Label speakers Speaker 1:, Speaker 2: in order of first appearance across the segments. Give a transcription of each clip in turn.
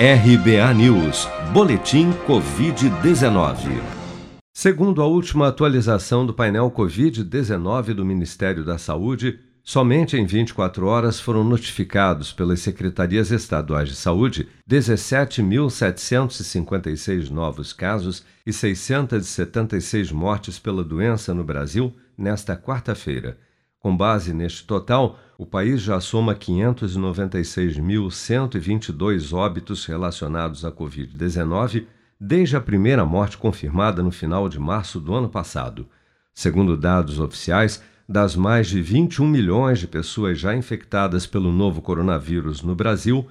Speaker 1: RBA News, Boletim Covid-19. Segundo a última atualização do painel Covid-19 do Ministério da Saúde, somente em 24 horas foram notificados pelas secretarias estaduais de saúde 17.756 novos casos e 676 mortes pela doença no Brasil nesta quarta-feira. Com base neste total, o país já soma 596.122 óbitos relacionados à Covid-19 desde a primeira morte confirmada no final de março do ano passado. Segundo dados oficiais, das mais de 21 milhões de pessoas já infectadas pelo novo coronavírus no Brasil,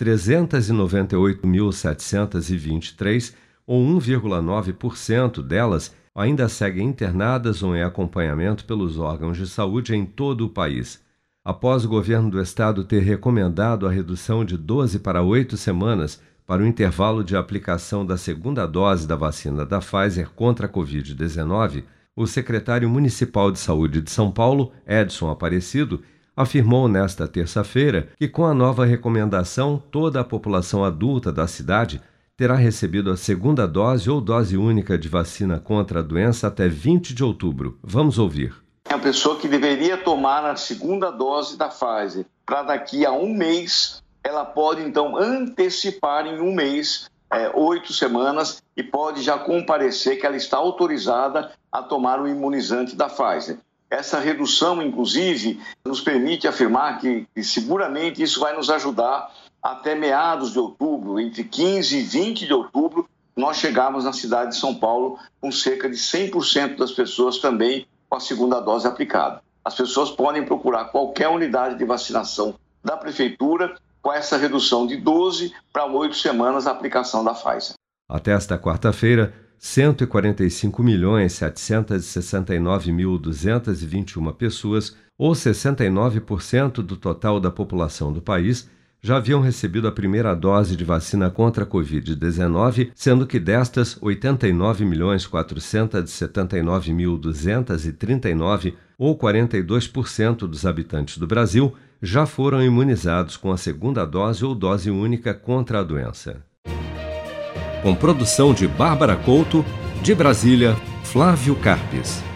Speaker 1: 398.723, ou 1,9% delas, ainda seguem internadas ou em acompanhamento pelos órgãos de saúde em todo o país. Após o governo do estado ter recomendado a redução de 12 para 8 semanas para o intervalo de aplicação da segunda dose da vacina da Pfizer contra a Covid-19, o secretário municipal de saúde de São Paulo, Edson Aparecido, afirmou nesta terça-feira que, com a nova recomendação, toda a população adulta da cidade terá recebido a segunda dose ou dose única de vacina contra a doença até 20 de outubro. Vamos ouvir.
Speaker 2: É a pessoa que deveria tomar a segunda dose da Pfizer para daqui a um mês, ela pode então antecipar em um mês, é, oito semanas, e pode já comparecer que ela está autorizada a tomar o imunizante da Pfizer. Essa redução, inclusive, nos permite afirmar que, que seguramente isso vai nos ajudar até meados de outubro, entre 15 e 20 de outubro, nós chegamos na cidade de São Paulo com cerca de 100% das pessoas também com a segunda dose aplicada. As pessoas podem procurar qualquer unidade de vacinação da prefeitura com essa redução de 12 para 8 semanas a aplicação da Pfizer.
Speaker 1: Até esta quarta-feira, 145.769.221 pessoas, ou 69% do total da população do país, já haviam recebido a primeira dose de vacina contra a Covid-19, sendo que destas, 89.479.239, ou 42% dos habitantes do Brasil, já foram imunizados com a segunda dose ou dose única contra a doença. Com produção de Bárbara Couto, de Brasília, Flávio Carpes.